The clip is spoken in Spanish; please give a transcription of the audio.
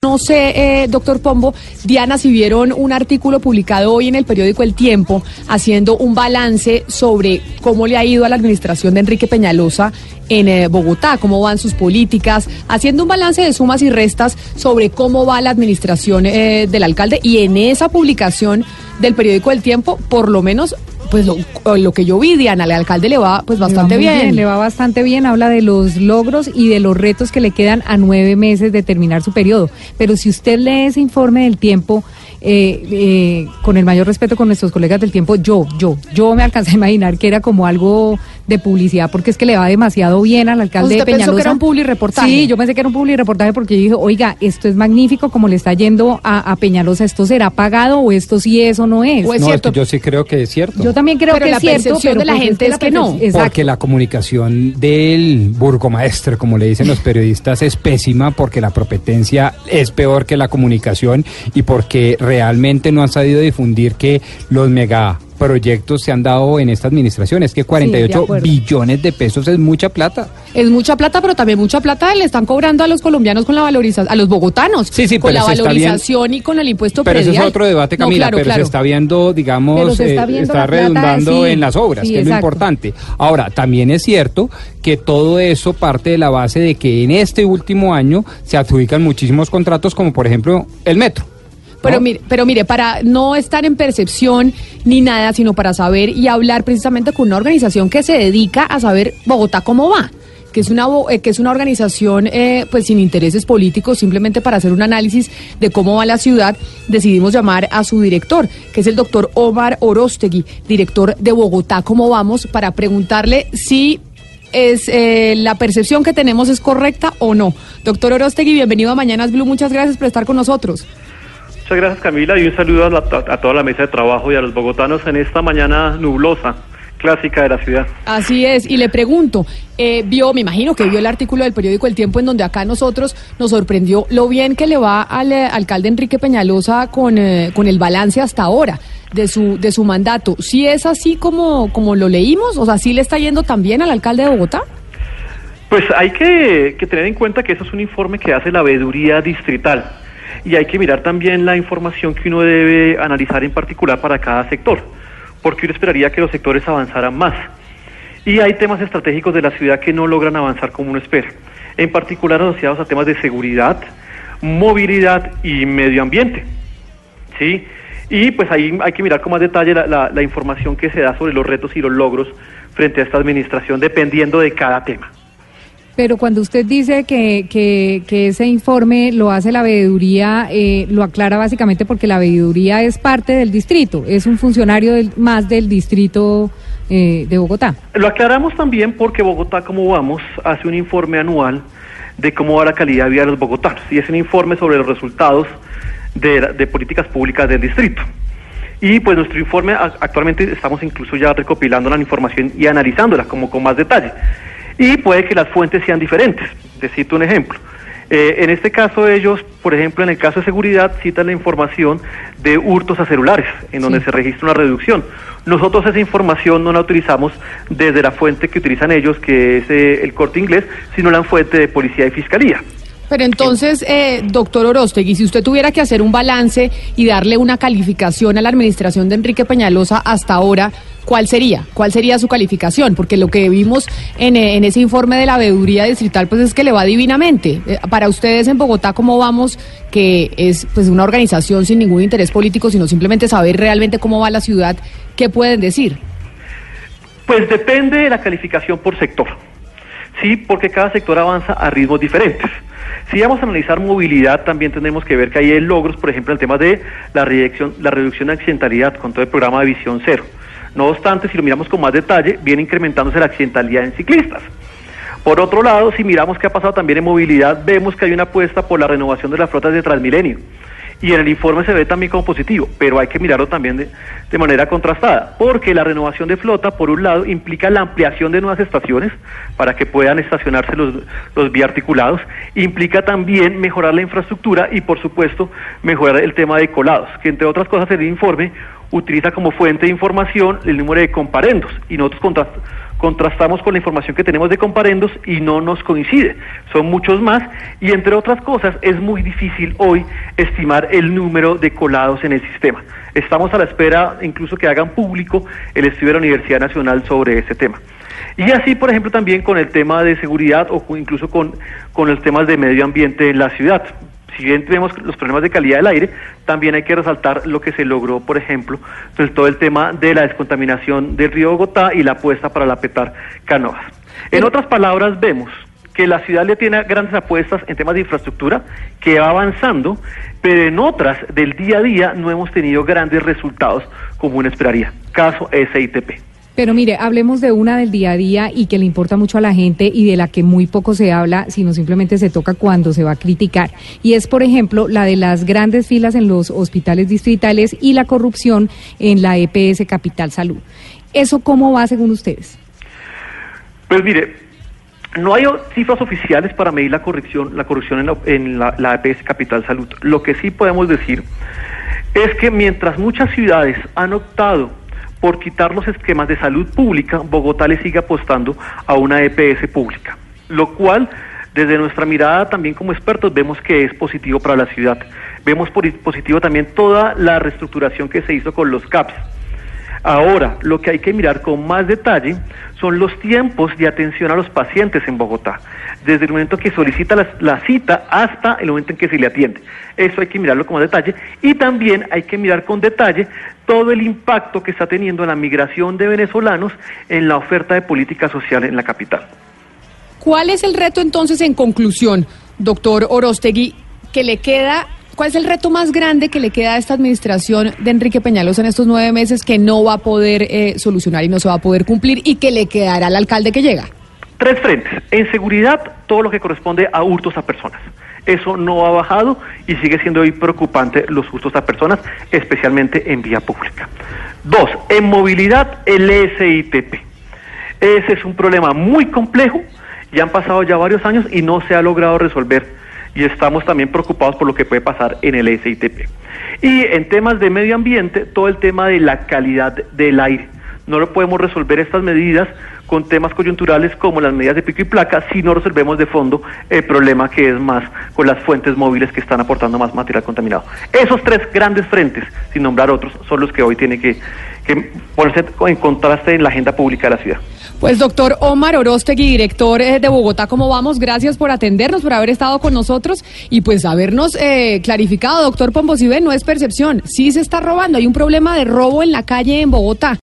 No sé, eh, doctor Pombo, Diana, si vieron un artículo publicado hoy en el periódico El Tiempo haciendo un balance sobre cómo le ha ido a la administración de Enrique Peñalosa en eh, Bogotá, cómo van sus políticas, haciendo un balance de sumas y restas sobre cómo va la administración eh, del alcalde. Y en esa publicación del periódico El Tiempo, por lo menos pues lo, lo, que yo vi, Diana, al alcalde le va pues bastante le va bien. bien. Le va bastante bien, habla de los logros y de los retos que le quedan a nueve meses de terminar su periodo. Pero si usted lee ese informe del tiempo, eh, eh, con el mayor respeto con nuestros colegas del tiempo, yo, yo, yo me alcancé a imaginar que era como algo de publicidad, porque es que le va demasiado bien al alcalde ¿Usted de Peñalosa. pensó que era un publi reportaje? Sí, yo pensé que era un publi reportaje porque yo dije, oiga, esto es magnífico como le está yendo a, a Peñalosa, ¿esto será pagado o esto sí es o no es? ¿O es no, cierto? yo sí creo que es cierto. Yo también creo Pero que la es cierto, percepción pero de la pues gente es que no. Exacto. Porque la comunicación del burgomaestre, como le dicen los periodistas, es pésima porque la competencia es peor que la comunicación y porque realmente no han sabido difundir que los mega proyectos se han dado en esta administración. Es que 48 acuerdo. billones de pesos es mucha plata. Es mucha plata, pero también mucha plata le están cobrando a los colombianos con la valorización, a los bogotanos, Sí, sí, con la está valorización y con el impuesto Pero ese es otro debate, No, Camila, claro, pero claro. se está viendo, digamos, se está eh, viendo plata, redundando sí, en las obras, sí, que es lo importante. Ahora, también es cierto que todo eso parte de la base de que en este último año se adjudican muchísimos contratos, como por ejemplo el metro. Pero ¿no? mire, pero mire, para no estar en percepción ni nada, sino para saber y hablar precisamente con una organización que se dedica a saber Bogotá cómo va, que es una eh, que es una organización eh, pues sin intereses políticos, simplemente para hacer un análisis de cómo va la ciudad, decidimos llamar a su director, que es el doctor Omar Orostegui, director de Bogotá cómo vamos, para preguntarle si es eh, la percepción que tenemos es correcta o no. Doctor Orostegui, bienvenido a Mañanas Blue, muchas gracias por estar con nosotros. Muchas gracias Camila y un saludo a, la- a toda la mesa de trabajo y a los bogotanos en esta mañana nublosa, clásica de la ciudad. Así es, y le pregunto, eh, vio, me imagino que vio el artículo del periódico El Tiempo en donde acá nosotros nos sorprendió lo bien que le va al eh, alcalde Enrique Peñalosa con, eh, con el balance hasta ahora de su, de su mandato. ¿Sí es así como, como lo leímos? O sea, ¿sí le está yendo tan bien al alcalde de Bogotá? Pues hay que, que tener en cuenta que eso es un informe que hace la veeduría distrital y hay que mirar también la información que uno debe analizar en particular para cada sector, porque uno esperaría que los sectores avanzaran más. Y hay temas estratégicos de la ciudad que no logran avanzar como uno espera, en particular asociados a temas de seguridad, movilidad y medio ambiente. ¿sí? Y pues ahí hay que mirar con más detalle la, la- la información que se da sobre los retos y los logros frente a esta administración, dependiendo de cada tema. Pero cuando usted dice que, que, que ese informe lo hace la veeduría, eh, lo aclara básicamente porque la veeduría es parte del distrito, es un funcionario del- más del distrito eh, de Bogotá. Lo aclaramos también porque Bogotá, como vamos, hace un informe anual de cómo va la calidad de vida de los bogotanos y es un informe sobre los resultados de, de políticas públicas del distrito. Y pues nuestro informe, actualmente estamos incluso ya recopilando la información y analizándola como con más detalle. Y puede que las fuentes sean diferentes. Te cito un ejemplo. Eh, en este caso ellos, por ejemplo, en el caso de seguridad, citan la información de hurtos a celulares, en donde se registra una reducción. Nosotros esa información no la utilizamos desde la fuente que utilizan ellos, que es eh, el corte inglés, sino la fuente de policía y fiscalía. Pero entonces, eh, doctor Orostegui, si usted tuviera que hacer un balance y darle una calificación a la administración de Enrique Peñalosa hasta ahora, ¿cuál sería? ¿Cuál sería su calificación? Porque lo que vimos en, eh, en ese informe de la veeduría distrital, pues es que le va divinamente. Eh, para ustedes en Bogotá, ¿cómo vamos? Que es pues una organización sin ningún interés político, sino simplemente saber realmente cómo va la ciudad, ¿qué pueden decir? Pues depende de la calificación por sector. Sí, porque cada sector avanza a ritmos diferentes. Si vamos a analizar movilidad, también tenemos que ver que hay logros, por ejemplo, en el tema de la reducción, la reducción de accidentalidad con todo el programa de visión cero. No obstante, si lo miramos con más detalle, viene incrementándose la accidentalidad en ciclistas. Por otro lado, si miramos qué ha pasado también en movilidad, vemos que hay una apuesta por la renovación de las flotas de Transmilenio y en el informe se ve también como positivo, pero hay que mirarlo también de, de, manera contrastada, porque la renovación de flota, por un lado, implica la ampliación de nuevas estaciones para que puedan estacionarse los, los biarticulados, implica también mejorar la infraestructura y, por supuesto, mejorar el tema de colados, que entre otras cosas el informe utiliza como fuente de información el número de comparendos y nosotros contrastamos contrastamos con la información que tenemos de comparendos y no nos coincide. Son muchos más y entre otras cosas es muy difícil hoy estimar el número de colados en el sistema. Estamos a la espera incluso que hagan público el estudio de la Universidad Nacional sobre ese tema. Y así, por ejemplo, también con el tema de seguridad o incluso con, con los temas de medio ambiente en la ciudad si bien tenemos los problemas de calidad del aire, también hay que resaltar lo que se logró, por ejemplo, pues todo el tema de la descontaminación del río Bogotá y la apuesta para la petar canoas. En otras palabras, vemos que la ciudad le tiene grandes apuestas en temas de infraestructura, que va avanzando, pero en otras del día a día no hemos tenido grandes resultados como uno esperaría. Caso SITP. Pero mire, hablemos de una del día a día y que le importa mucho a la gente y de la que muy poco se habla, sino simplemente se toca cuando se va a criticar. Y es, por ejemplo, la de las grandes filas en los hospitales distritales y la corrupción en la EPS Capital Salud. ¿Eso cómo va según ustedes? Pues mire, no hay cifras oficiales para medir la corrupción, la corrupción en, la, en la, la EPS Capital Salud. Lo que sí podemos decir es que mientras muchas ciudades han optado por quitar los esquemas de salud pública, Bogotá le sigue apostando a una EPS pública, lo cual desde nuestra mirada también como expertos vemos que es positivo para la ciudad. Vemos positivo también toda la reestructuración que se hizo con los CAPS. Ahora, lo que hay que mirar con más detalle son los tiempos de atención a los pacientes en Bogotá, desde el momento que solicita la, cita hasta el momento en que se le atiende. Eso hay que mirarlo con más detalle y también hay que mirar con detalle todo el impacto que está teniendo la migración de venezolanos en la oferta de política social en la capital. ¿Cuál es el reto entonces en conclusión, doctor Orostegui, que le queda ¿Cuál es el reto más grande que le queda a esta administración de Enrique Peñalosa en estos nueve meses que no va a poder eh, solucionar y no se va a poder cumplir y que le quedará al alcalde que llega? Tres frentes. En seguridad, todo lo que corresponde a hurtos a personas. Eso no ha bajado y sigue siendo hoy preocupante los hurtos a personas, especialmente en vía pública. Dos, en movilidad, el SITP. Ese es un problema muy complejo, ya han pasado ya varios años y no se ha logrado resolver y estamos también preocupados por lo que puede pasar en el SITP. Y en temas de medio ambiente, todo el tema de la calidad del aire. No lo podemos resolver estas medidas con temas coyunturales como las medidas de pico y placa si no resolvemos de fondo el problema que es más con las fuentes móviles que están aportando más material contaminado. Esos tres grandes frentes, sin nombrar otros, son los que hoy tiene que, que ponerse en contraste en la agenda pública de la ciudad. Pues doctor Omar Orostegui, director eh, de Bogotá, ¿cómo vamos? Gracias por atendernos, por haber estado con nosotros y pues habernos eh, clarificado, doctor Pomposibé, no es percepción, sí se está robando, hay un problema de robo en la calle en Bogotá.